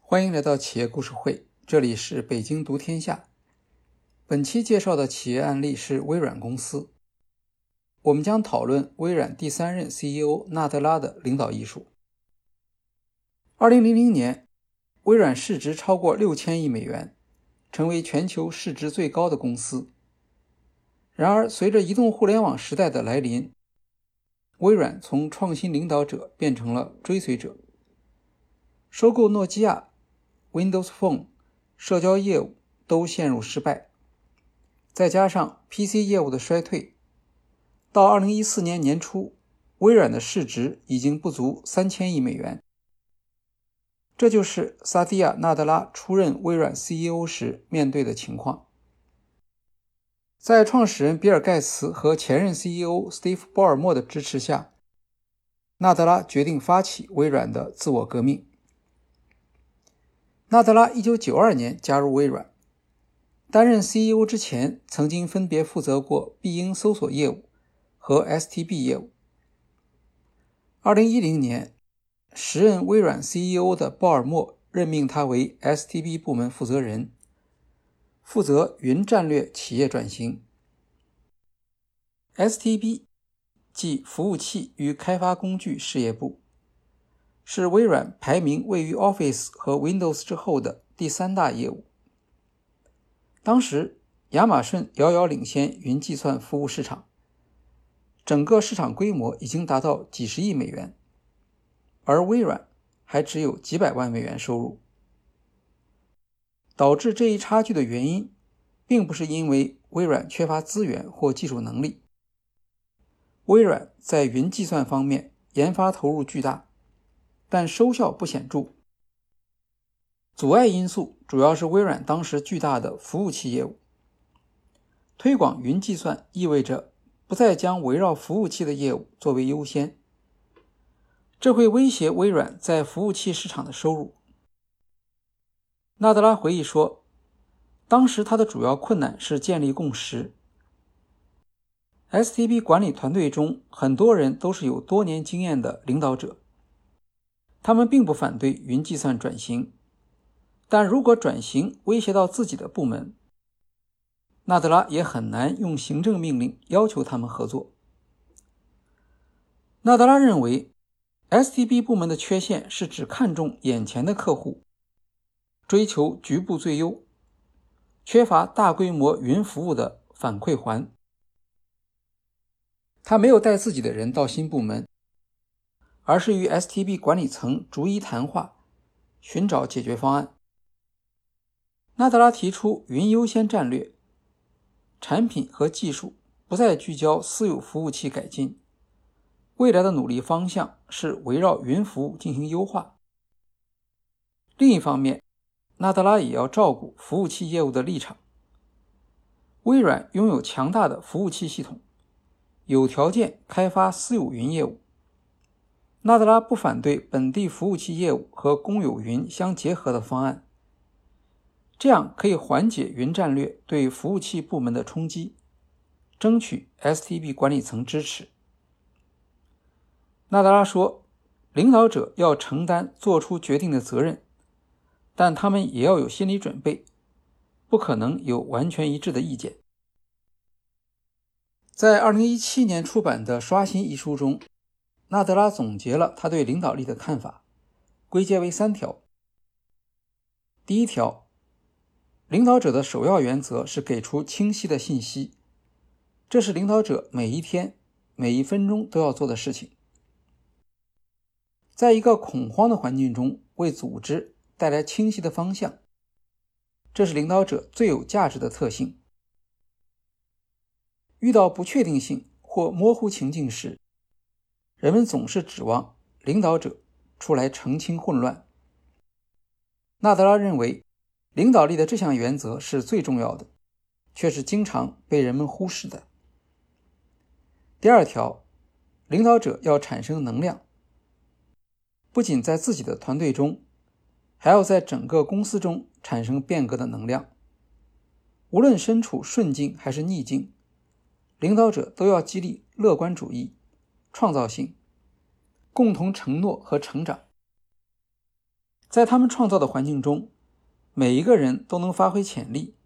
欢迎来到企业故事会，这里是北京读天下。本期介绍的企业案例是微软公司。我们将讨论微软第三任 CEO 纳德拉的领导艺术。二零零零年，微软市值超过六千亿美元，成为全球市值最高的公司。然而，随着移动互联网时代的来临，微软从创新领导者变成了追随者。收购诺基亚。Windows Phone 社交业务都陷入失败，再加上 PC 业务的衰退，到二零一四年年初，微软的市值已经不足三千亿美元。这就是萨蒂亚·纳德拉出任微软 CEO 时面对的情况。在创始人比尔·盖茨和前任 CEO Steve 鲍尔默的支持下，纳德拉决定发起微软的自我革命。纳德拉1992年加入微软，担任 CEO 之前，曾经分别负责过必应搜索业务和 STB 业务。2010年，时任微软 CEO 的鲍尔默任命他为 STB 部门负责人，负责云战略企业转型。STB 即服务器与开发工具事业部。是微软排名位于 Office 和 Windows 之后的第三大业务。当时，亚马逊遥遥领先云计算服务市场，整个市场规模已经达到几十亿美元，而微软还只有几百万美元收入。导致这一差距的原因，并不是因为微软缺乏资源或技术能力。微软在云计算方面研发投入巨大。但收效不显著。阻碍因素主要是微软当时巨大的服务器业务。推广云计算意味着不再将围绕服务器的业务作为优先，这会威胁微软在服务器市场的收入。纳德拉回忆说，当时他的主要困难是建立共识。STB 管理团队中很多人都是有多年经验的领导者。他们并不反对云计算转型，但如果转型威胁到自己的部门，纳德拉也很难用行政命令要求他们合作。纳德拉认为，STB 部门的缺陷是只看重眼前的客户，追求局部最优，缺乏大规模云服务的反馈环。他没有带自己的人到新部门。而是与 STB 管理层逐一谈话，寻找解决方案。纳德拉提出云优先战略，产品和技术不再聚焦私有服务器改进，未来的努力方向是围绕云服务进行优化。另一方面，纳德拉也要照顾服务器业务的立场。微软拥有强大的服务器系统，有条件开发私有云业务。纳德拉不反对本地服务器业务和公有云相结合的方案，这样可以缓解云战略对服务器部门的冲击，争取 STB 管理层支持。纳德拉说：“领导者要承担做出决定的责任，但他们也要有心理准备，不可能有完全一致的意见。”在2017年出版的《刷新》一书中。纳德拉总结了他对领导力的看法，归结为三条。第一条，领导者的首要原则是给出清晰的信息，这是领导者每一天、每一分钟都要做的事情。在一个恐慌的环境中，为组织带来清晰的方向，这是领导者最有价值的特性。遇到不确定性或模糊情境时，人们总是指望领导者出来澄清混乱。纳德拉认为，领导力的这项原则是最重要的，却是经常被人们忽视的。第二条，领导者要产生能量，不仅在自己的团队中，还要在整个公司中产生变革的能量。无论身处顺境还是逆境，领导者都要激励乐观主义、创造性、共同承诺和成长。在他们创造的环境中，每一个人都能发挥潜力。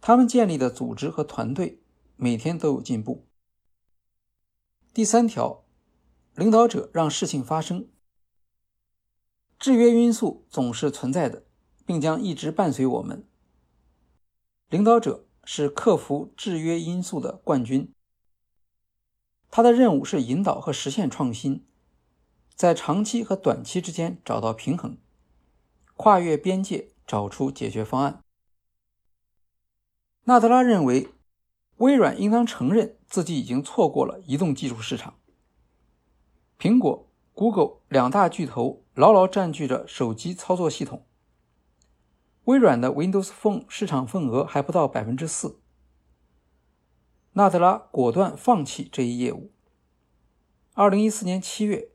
他们建立的组织和团队每天都有进步。第三条，领导者让事情发生。制约因素总是存在的，并将一直伴随我们。领导者是克服制约因素的冠军。他的任务是引导和实现创新，在长期和短期之间找到平衡，跨越边界找出解决方案。纳德拉认为，微软应当承认自己已经错过了移动技术市场。苹果、Google 两大巨头牢牢占据着手机操作系统，微软的 Windows Phone 市场份额还不到百分之四。纳德拉果断放弃这一业务。二零一四年七月，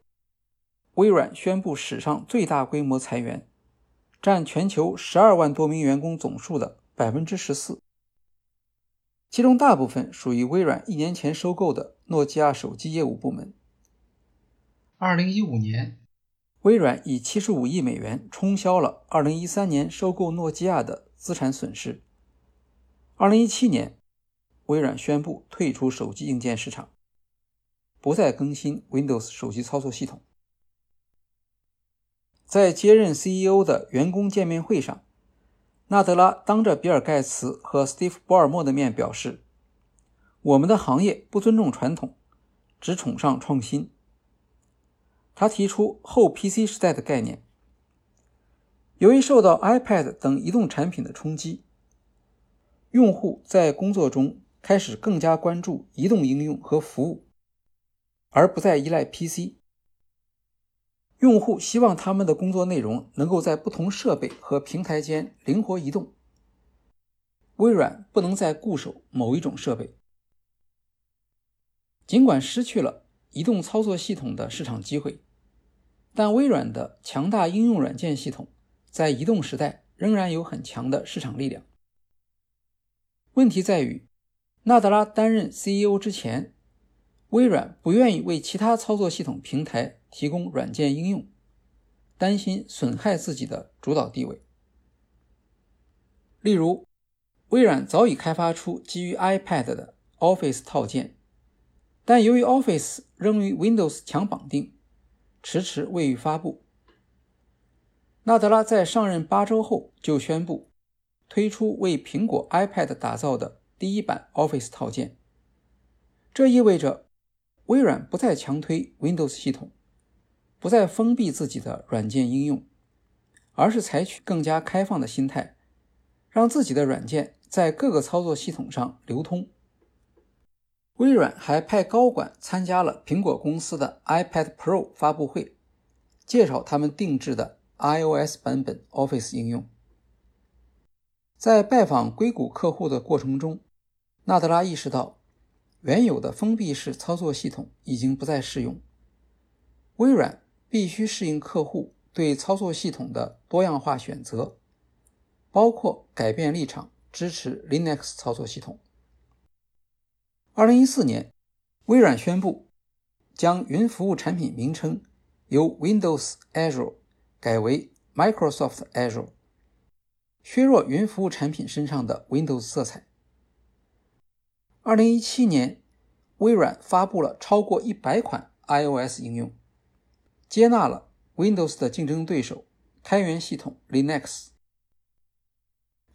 微软宣布史上最大规模裁员，占全球十二万多名员工总数的百分之十四。其中大部分属于微软一年前收购的诺基亚手机业务部门。二零一五年，微软以七十五亿美元冲销了二零一三年收购诺基亚的资产损失。二零一七年，微软宣布退出手机硬件市场，不再更新 Windows 手机操作系统。在接任 CEO 的员工见面会上。纳德拉当着比尔·盖茨和斯蒂夫·博尔默的面表示：“我们的行业不尊重传统，只崇尚创新。”他提出后 PC 时代的概念。由于受到 iPad 等移动产品的冲击，用户在工作中开始更加关注移动应用和服务，而不再依赖 PC。用户希望他们的工作内容能够在不同设备和平台间灵活移动。微软不能再固守某一种设备。尽管失去了移动操作系统的市场机会，但微软的强大应用软件系统在移动时代仍然有很强的市场力量。问题在于，纳德拉担任 CEO 之前，微软不愿意为其他操作系统平台。提供软件应用，担心损害自己的主导地位。例如，微软早已开发出基于 iPad 的 Office 套件，但由于 Office 仍与 Windows 强绑定，迟迟未予发布。纳德拉在上任八周后就宣布推出为苹果 iPad 打造的第一版 Office 套件，这意味着微软不再强推 Windows 系统。不再封闭自己的软件应用，而是采取更加开放的心态，让自己的软件在各个操作系统上流通。微软还派高管参加了苹果公司的 iPad Pro 发布会，介绍他们定制的 iOS 版本 Office 应用。在拜访硅谷客户的过程中，纳德拉意识到，原有的封闭式操作系统已经不再适用。微软。必须适应客户对操作系统的多样化选择，包括改变立场，支持 Linux 操作系统。二零一四年，微软宣布将云服务产品名称由 Windows Azure 改为 Microsoft Azure，削弱云服务产品身上的 Windows 色彩。二零一七年，微软发布了超过一百款 iOS 应用。接纳了 Windows 的竞争对手开源系统 Linux。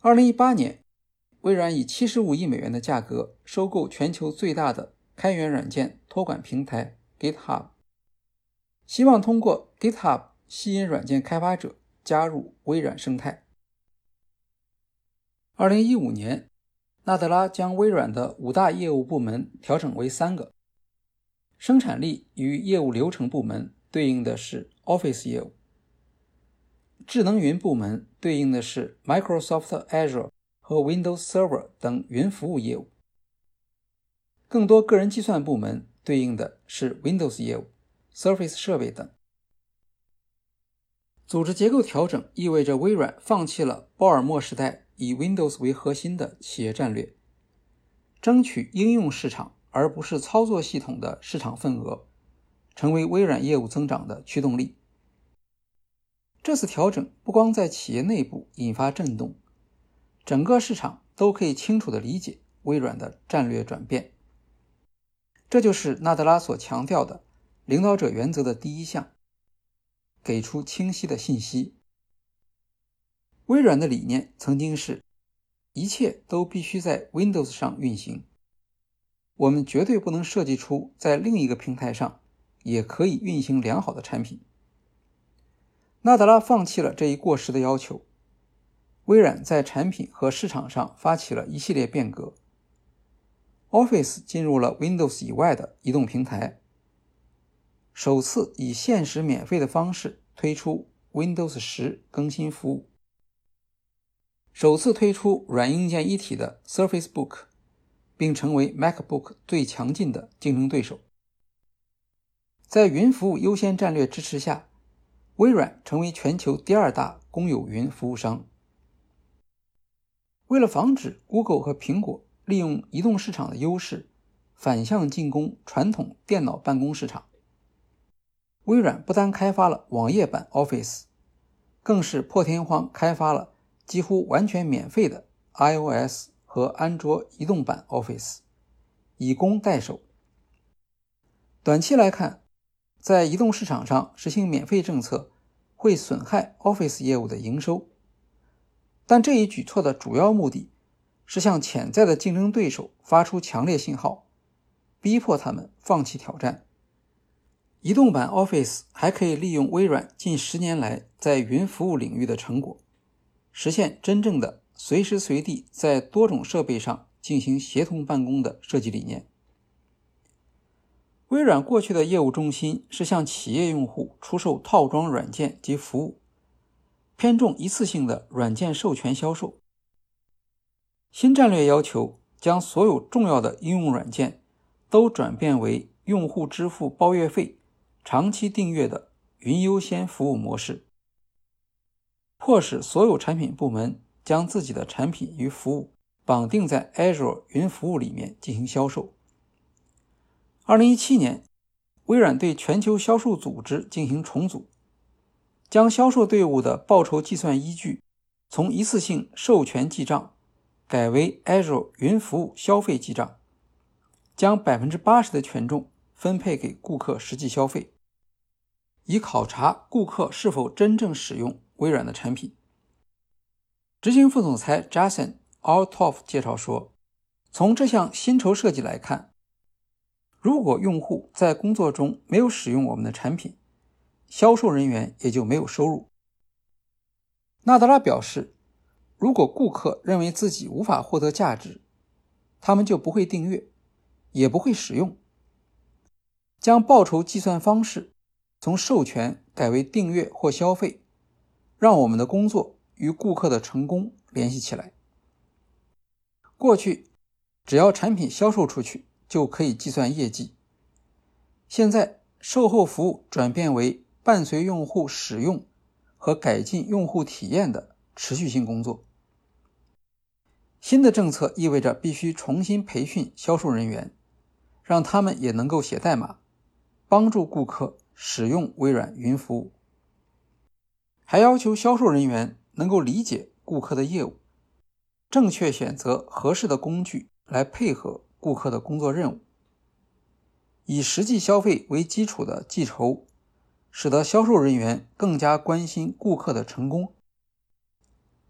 二零一八年，微软以七十五亿美元的价格收购全球最大的开源软件托管平台 GitHub，希望通过 GitHub 吸引软件开发者加入微软生态。二零一五年，纳德拉将微软的五大业务部门调整为三个：生产力与业务流程部门。对应的是 Office 业务，智能云部门对应的是 Microsoft Azure 和 Windows Server 等云服务业务，更多个人计算部门对应的是 Windows 业务、Surface 设备等。组织结构调整意味着微软放弃了鲍尔默时代以 Windows 为核心的企业战略，争取应用市场而不是操作系统的市场份额，成为微软业务增长的驱动力。这次调整不光在企业内部引发震动，整个市场都可以清楚地理解微软的战略转变。这就是纳德拉所强调的领导者原则的第一项：给出清晰的信息。微软的理念曾经是。一切都必须在 Windows 上运行。我们绝对不能设计出在另一个平台上也可以运行良好的产品。纳德拉放弃了这一过时的要求。微软在产品和市场上发起了一系列变革。Office 进入了 Windows 以外的移动平台，首次以限时免费的方式推出 Windows 10更新服务。首次推出软硬件一体的 Surface Book，并成为 MacBook 最强劲的竞争对手。在云服务优先战略支持下，微软成为全球第二大公有云服务商。为了防止 Google 和苹果利用移动市场的优势反向进攻传统电脑办公市场，微软不单开发了网页版 Office，更是破天荒开发了。几乎完全免费的 iOS 和安卓移动版 Office，以攻代守。短期来看，在移动市场上实行免费政策会损害 Office 业务的营收，但这一举措的主要目的是向潜在的竞争对手发出强烈信号，逼迫他们放弃挑战。移动版 Office 还可以利用微软近十年来在云服务领域的成果。实现真正的随时随地在多种设备上进行协同办公的设计理念。微软过去的业务中心是向企业用户出售套装软件及服务，偏重一次性的软件授权销售。新战略要求将所有重要的应用软件都转变为用户支付包月费、长期订阅的云优先服务模式。迫使所有产品部门将自己的产品与服务绑定在 Azure 云服务里面进行销售。二零一七年，微软对全球销售组织进行重组，将销售队伍的报酬计算依据从一次性授权记账改为 Azure 云服务消费记账，将百分之八十的权重分配给顾客实际消费，以考察顾客是否真正使用。微软的产品，执行副总裁 Jason Altoff 介绍说：“从这项薪酬设计来看，如果用户在工作中没有使用我们的产品，销售人员也就没有收入。”纳德拉表示：“如果顾客认为自己无法获得价值，他们就不会订阅，也不会使用。将报酬计算方式从授权改为订阅或消费。”让我们的工作与顾客的成功联系起来。过去，只要产品销售出去就可以计算业绩。现在，售后服务转变为伴随用户使用和改进用户体验的持续性工作。新的政策意味着必须重新培训销售人员，让他们也能够写代码，帮助顾客使用微软云服务。还要求销售人员能够理解顾客的业务，正确选择合适的工具来配合顾客的工作任务。以实际消费为基础的计酬，使得销售人员更加关心顾客的成功，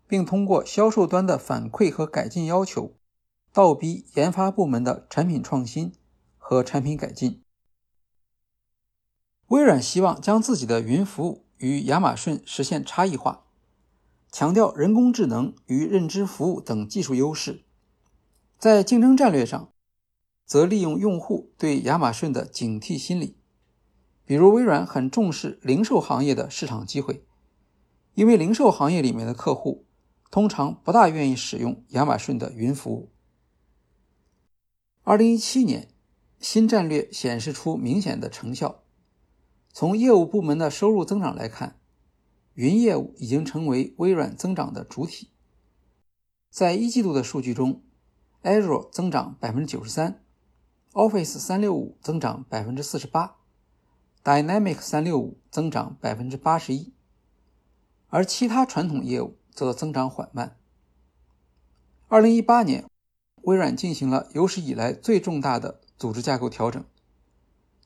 并通过销售端的反馈和改进要求，倒逼研发部门的产品创新和产品改进。微软希望将自己的云服务。与亚马逊实现差异化，强调人工智能与认知服务等技术优势。在竞争战略上，则利用用户对亚马逊的警惕心理，比如微软很重视零售行业的市场机会，因为零售行业里面的客户通常不大愿意使用亚马逊的云服务。二零一七年，新战略显示出明显的成效。从业务部门的收入增长来看，云业务已经成为微软增长的主体。在一季度的数据中 Azure 增长百分之九十三，Office 三六五增长百分之四十八 Dynamic 三六五增长百分之八十一，而其他传统业务则增长缓慢。二零一八年，微软进行了有史以来最重大的组织架构调整，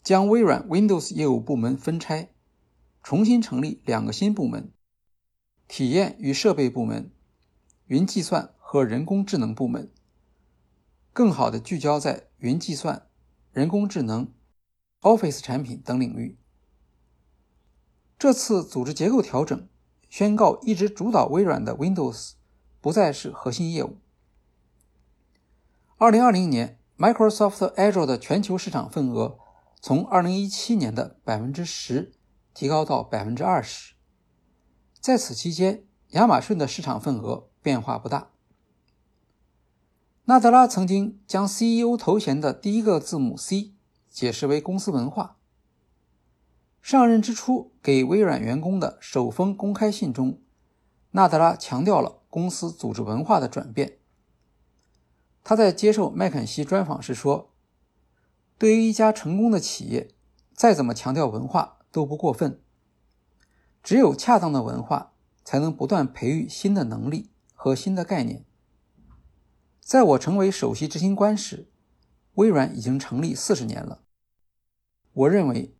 将微软 Windows 业务部门分拆，重新成立两个新部门：体验与设备部门、云计算和人工智能部门，更好的聚焦在云计算、人工智能、Office 产品等领域。这次组织结构调整宣告，一直主导微软的 Windows 不再是核心业务。二零二零年，Microsoft Azure 的全球市场份额从二零一七年的百分之十提高到百分之二十。在此期间，亚马逊的市场份额变化不大。纳德拉曾经将 CEO 头衔的第一个字母 C 解释为公司文化。上任之初给微软员工的首封公开信中，纳德拉强调了公司组织文化的转变。他在接受麦肯锡专访时说：“对于一家成功的企业，再怎么强调文化都不过分。只有恰当的文化，才能不断培育新的能力和新的概念。”在我成为首席执行官时，微软已经成立四十年了。我认为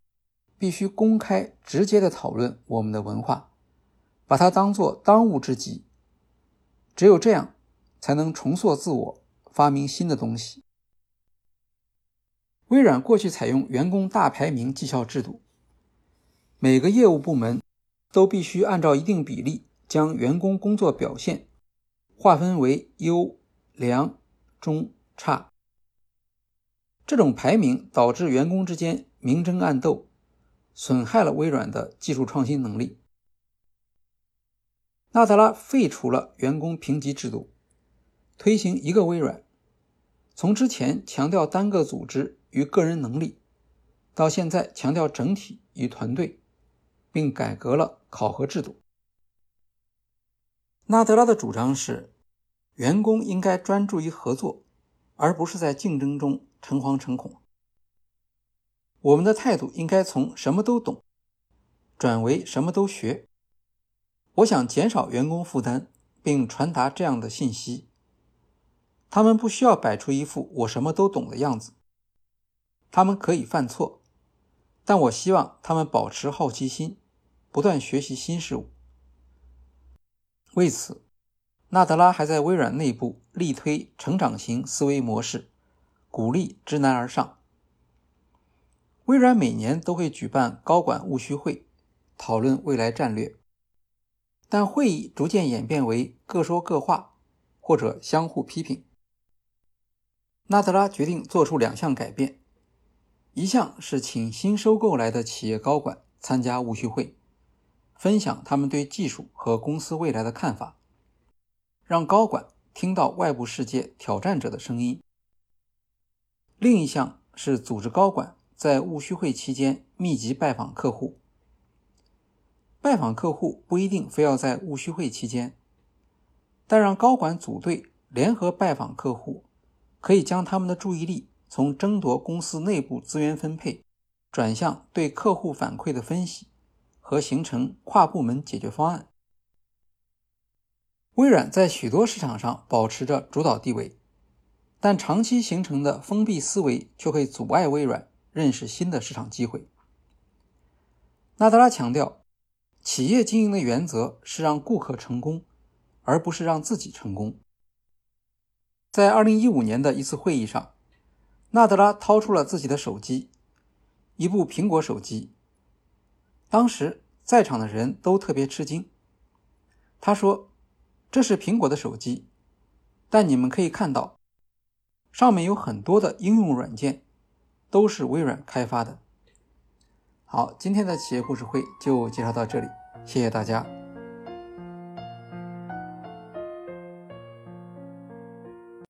必须公开、直接的讨论我们的文化，把它当作当务之急。只有这样，才能重塑自我。发明新的东西。微软过去采用员工大排名绩效制度，每个业务部门都必须按照一定比例将员工工作表现划分为优、良、中、差。这种排名导致员工之间明争暗斗，损害了微软的技术创新能力。纳德拉废除了员工评级制度，推行一个微软。从之前强调单个组织与个人能力，到现在强调整体与团队，并改革了考核制度。纳德拉的主张是，员工应该专注于合作，而不是在竞争中诚惶诚恐。我们的态度应该从什么都懂，转为什么都学。我想减少员工负担，并传达这样的信息。他们不需要摆出一副我什么都懂的样子。他们可以犯错，但我希望他们保持好奇心，不断学习新事物。为此，纳德拉还在微软内部力推成长型思维模式，鼓励知难而上。微软每年都会举办高管务虚会，讨论未来战略，但会议逐渐演变为各说各话，或者相互批评。纳德拉决定做出两项改变：一项是请新收购来的企业高管参加务虚会，分享他们对技术和公司未来的看法，让高管听到外部世界挑战者的声音；另一项是组织高管在务虚会期间密集拜访客户。拜访客户不一定非要在务虚会期间，但让高管组队联合拜访客户。可以将他们的注意力从争夺公司内部资源分配，转向对客户反馈的分析和形成跨部门解决方案。微软在许多市场上保持着主导地位，但长期形成的封闭思维却会阻碍微软认识新的市场机会。纳德拉强调，企业经营的原则是让顾客成功，而不是让自己成功。在二零一五年的一次会议上，纳德拉掏出了自己的手机，一部苹果手机。当时在场的人都特别吃惊。他说：“这是苹果的手机，但你们可以看到，上面有很多的应用软件，都是微软开发的。”好，今天的企业故事会就介绍到这里，谢谢大家。